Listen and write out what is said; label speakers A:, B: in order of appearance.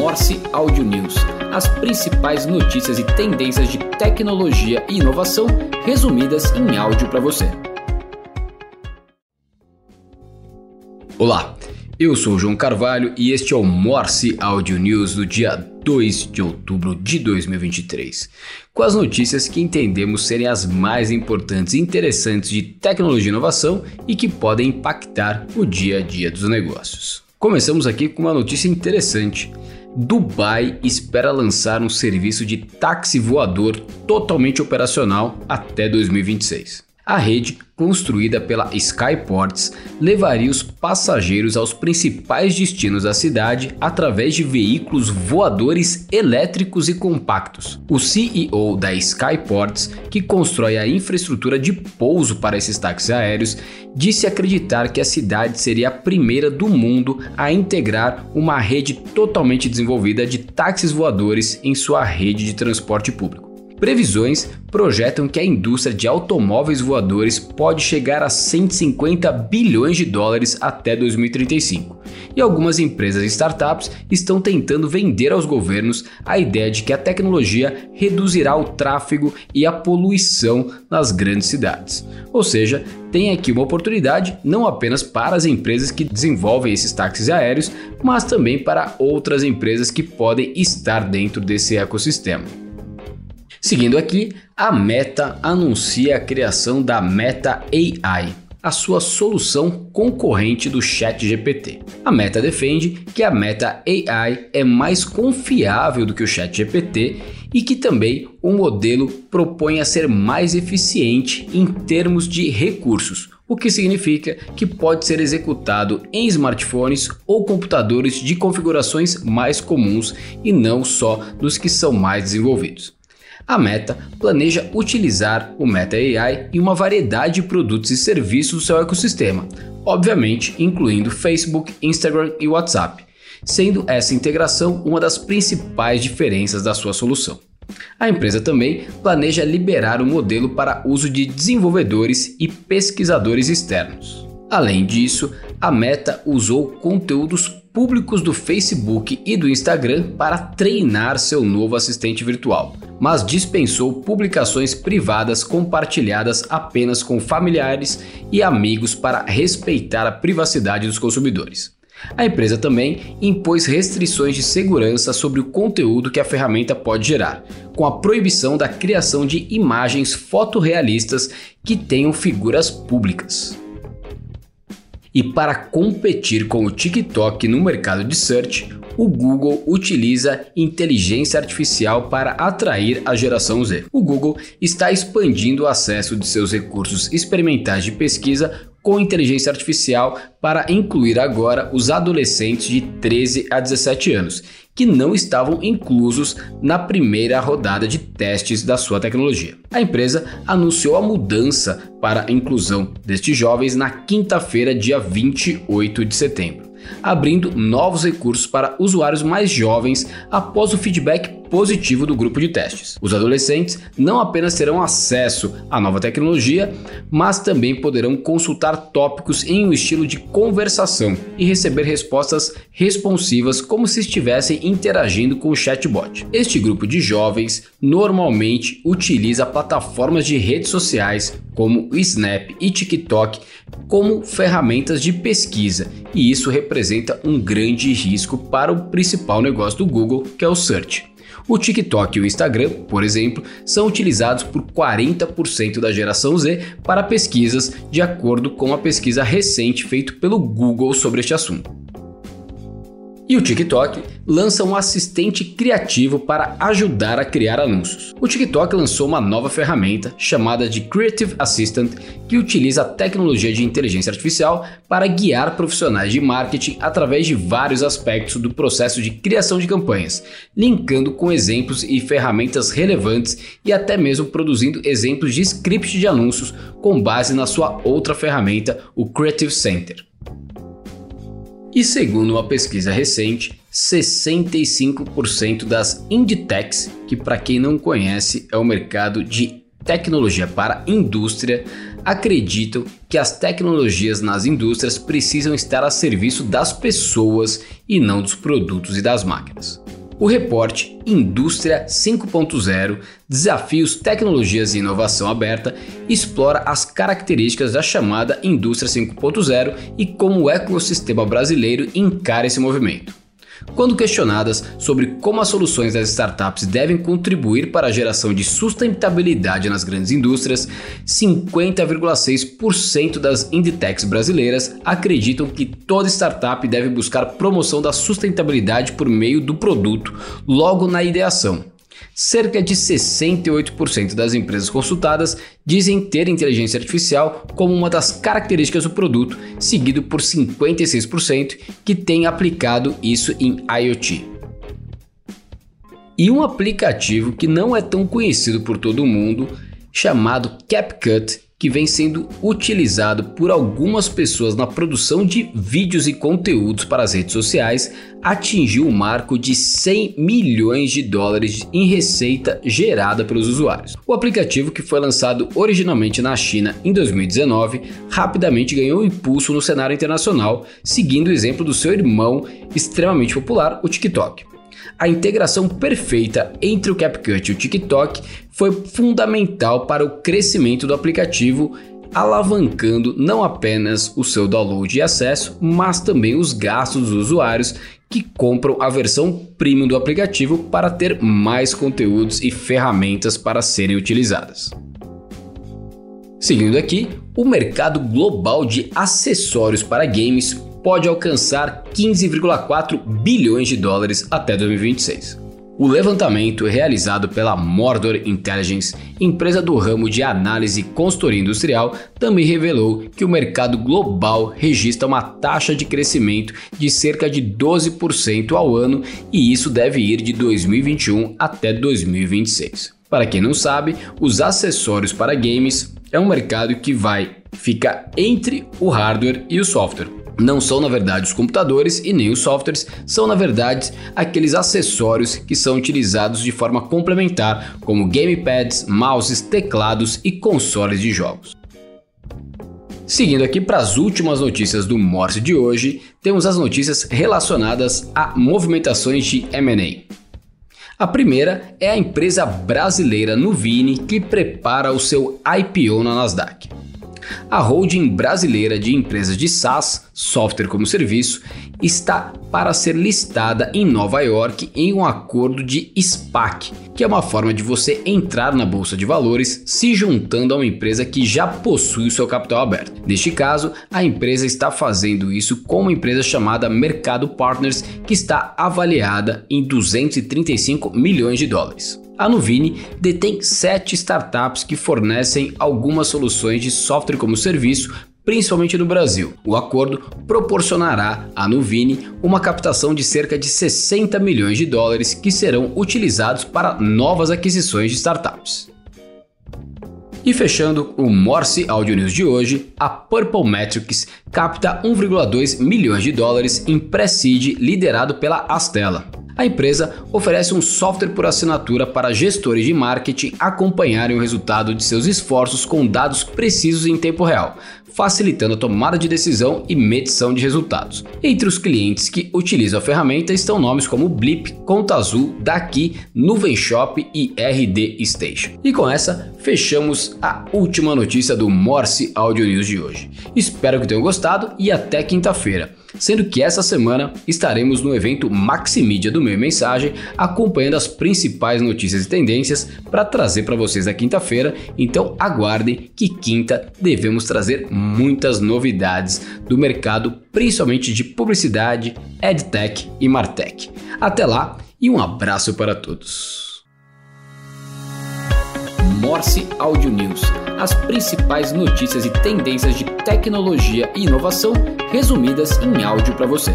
A: Morse Audio News, as principais notícias e tendências de tecnologia e inovação resumidas em áudio para você. Olá, eu sou João Carvalho e este é o Morse Audio News do dia 2 de outubro de 2023, com as notícias que entendemos serem as mais importantes e interessantes de tecnologia e inovação e que podem impactar o dia a dia dos negócios. Começamos aqui com uma notícia interessante. Dubai espera lançar um serviço de táxi voador totalmente operacional até 2026. A rede, construída pela Skyports, levaria os passageiros aos principais destinos da cidade através de veículos voadores elétricos e compactos. O CEO da Skyports, que constrói a infraestrutura de pouso para esses táxis aéreos, disse acreditar que a cidade seria a primeira do mundo a integrar uma rede totalmente desenvolvida de táxis voadores em sua rede de transporte público. Previsões projetam que a indústria de automóveis voadores pode chegar a 150 bilhões de dólares até 2035. E algumas empresas e startups estão tentando vender aos governos a ideia de que a tecnologia reduzirá o tráfego e a poluição nas grandes cidades. Ou seja, tem aqui uma oportunidade não apenas para as empresas que desenvolvem esses táxis aéreos, mas também para outras empresas que podem estar dentro desse ecossistema. Seguindo aqui, a Meta anuncia a criação da Meta AI, a sua solução concorrente do ChatGPT. A Meta defende que a Meta AI é mais confiável do que o ChatGPT e que também o modelo propõe a ser mais eficiente em termos de recursos, o que significa que pode ser executado em smartphones ou computadores de configurações mais comuns e não só dos que são mais desenvolvidos a Meta planeja utilizar o Meta AI em uma variedade de produtos e serviços do seu ecossistema, obviamente incluindo Facebook, Instagram e WhatsApp, sendo essa integração uma das principais diferenças da sua solução. A empresa também planeja liberar o modelo para uso de desenvolvedores e pesquisadores externos. Além disso, a Meta usou conteúdos públicos do Facebook e do Instagram para treinar seu novo assistente virtual, mas dispensou publicações privadas compartilhadas apenas com familiares e amigos para respeitar a privacidade dos consumidores. A empresa também impôs restrições de segurança sobre o conteúdo que a ferramenta pode gerar, com a proibição da criação de imagens fotorrealistas que tenham figuras públicas. E para competir com o TikTok no mercado de search, o Google utiliza inteligência artificial para atrair a geração Z. O Google está expandindo o acesso de seus recursos experimentais de pesquisa com inteligência artificial para incluir agora os adolescentes de 13 a 17 anos, que não estavam inclusos na primeira rodada de testes da sua tecnologia. A empresa anunciou a mudança para a inclusão destes jovens na quinta-feira, dia 28 de setembro abrindo novos recursos para usuários mais jovens após o feedback positivo do grupo de testes. Os adolescentes não apenas terão acesso à nova tecnologia, mas também poderão consultar tópicos em um estilo de conversação e receber respostas responsivas como se estivessem interagindo com o chatbot. Este grupo de jovens normalmente utiliza plataformas de redes sociais como o Snap e TikTok como ferramentas de pesquisa, e isso representa um grande risco para o principal negócio do Google, que é o Search. O TikTok e o Instagram, por exemplo, são utilizados por 40% da geração Z para pesquisas, de acordo com uma pesquisa recente feita pelo Google sobre este assunto. E o TikTok lança um assistente criativo para ajudar a criar anúncios. O TikTok lançou uma nova ferramenta chamada de Creative Assistant que utiliza a tecnologia de inteligência artificial para guiar profissionais de marketing através de vários aspectos do processo de criação de campanhas, linkando com exemplos e ferramentas relevantes e até mesmo produzindo exemplos de script de anúncios com base na sua outra ferramenta, o Creative Center. E segundo uma pesquisa recente, 65% das Inditex, que para quem não conhece é o mercado de tecnologia para indústria, acreditam que as tecnologias nas indústrias precisam estar a serviço das pessoas e não dos produtos e das máquinas. O reporte Indústria 5.0 Desafios, Tecnologias e Inovação Aberta explora as características da chamada Indústria 5.0 e como o ecossistema brasileiro encara esse movimento. Quando questionadas sobre como as soluções das startups devem contribuir para a geração de sustentabilidade nas grandes indústrias, 50,6% das Inditex brasileiras acreditam que toda startup deve buscar promoção da sustentabilidade por meio do produto logo na ideação cerca de 68% das empresas consultadas dizem ter inteligência artificial como uma das características do produto, seguido por 56% que têm aplicado isso em IoT. E um aplicativo que não é tão conhecido por todo mundo, chamado CapCut, que vem sendo utilizado por algumas pessoas na produção de vídeos e conteúdos para as redes sociais, atingiu o marco de 100 milhões de dólares em receita gerada pelos usuários. O aplicativo, que foi lançado originalmente na China em 2019, rapidamente ganhou impulso no cenário internacional, seguindo o exemplo do seu irmão extremamente popular, o TikTok a integração perfeita entre o CapCut e o TikTok foi fundamental para o crescimento do aplicativo, alavancando não apenas o seu download e acesso, mas também os gastos dos usuários que compram a versão premium do aplicativo para ter mais conteúdos e ferramentas para serem utilizadas. Seguindo aqui, o mercado global de acessórios para games pode alcançar 15,4 bilhões de dólares até 2026. O levantamento realizado pela Mordor Intelligence, empresa do ramo de análise e consultoria industrial, também revelou que o mercado global registra uma taxa de crescimento de cerca de 12% ao ano e isso deve ir de 2021 até 2026. Para quem não sabe, os acessórios para games é um mercado que vai ficar entre o hardware e o software não são na verdade os computadores e nem os softwares, são na verdade aqueles acessórios que são utilizados de forma complementar, como gamepads, mouses, teclados e consoles de jogos. Seguindo aqui para as últimas notícias do Morse de hoje, temos as notícias relacionadas a movimentações de M&A. A primeira é a empresa brasileira Nuvini que prepara o seu IPO na Nasdaq. A holding brasileira de empresas de SaaS, software como serviço, está para ser listada em Nova York em um acordo de SPAC, que é uma forma de você entrar na bolsa de valores se juntando a uma empresa que já possui o seu capital aberto. Neste caso, a empresa está fazendo isso com uma empresa chamada Mercado Partners, que está avaliada em 235 milhões de dólares. A Nuvini detém sete startups que fornecem algumas soluções de software como serviço principalmente no Brasil. O acordo proporcionará à Nuvini uma captação de cerca de 60 milhões de dólares que serão utilizados para novas aquisições de startups. E fechando o Morse Audio News de hoje, a Purple Metrics capta 1,2 milhões de dólares em pré-seed liderado pela Astela. A empresa oferece um software por assinatura para gestores de marketing acompanharem o resultado de seus esforços com dados precisos em tempo real, facilitando a tomada de decisão e medição de resultados. Entre os clientes que utilizam a ferramenta estão nomes como Blip, Conta Azul, Daqui, Nuvem Shop e RD Station. E com essa, fechamos a última notícia do Morse Audio News de hoje. Espero que tenham gostado e até quinta-feira sendo que essa semana estaremos no evento Maximídia do Meio Mensagem, acompanhando as principais notícias e tendências para trazer para vocês na quinta-feira. Então aguardem que quinta devemos trazer muitas novidades do mercado, principalmente de publicidade, edtech e martech. Até lá e um abraço para todos. Morse Audio News as principais notícias e tendências de tecnologia e inovação resumidas em áudio para você.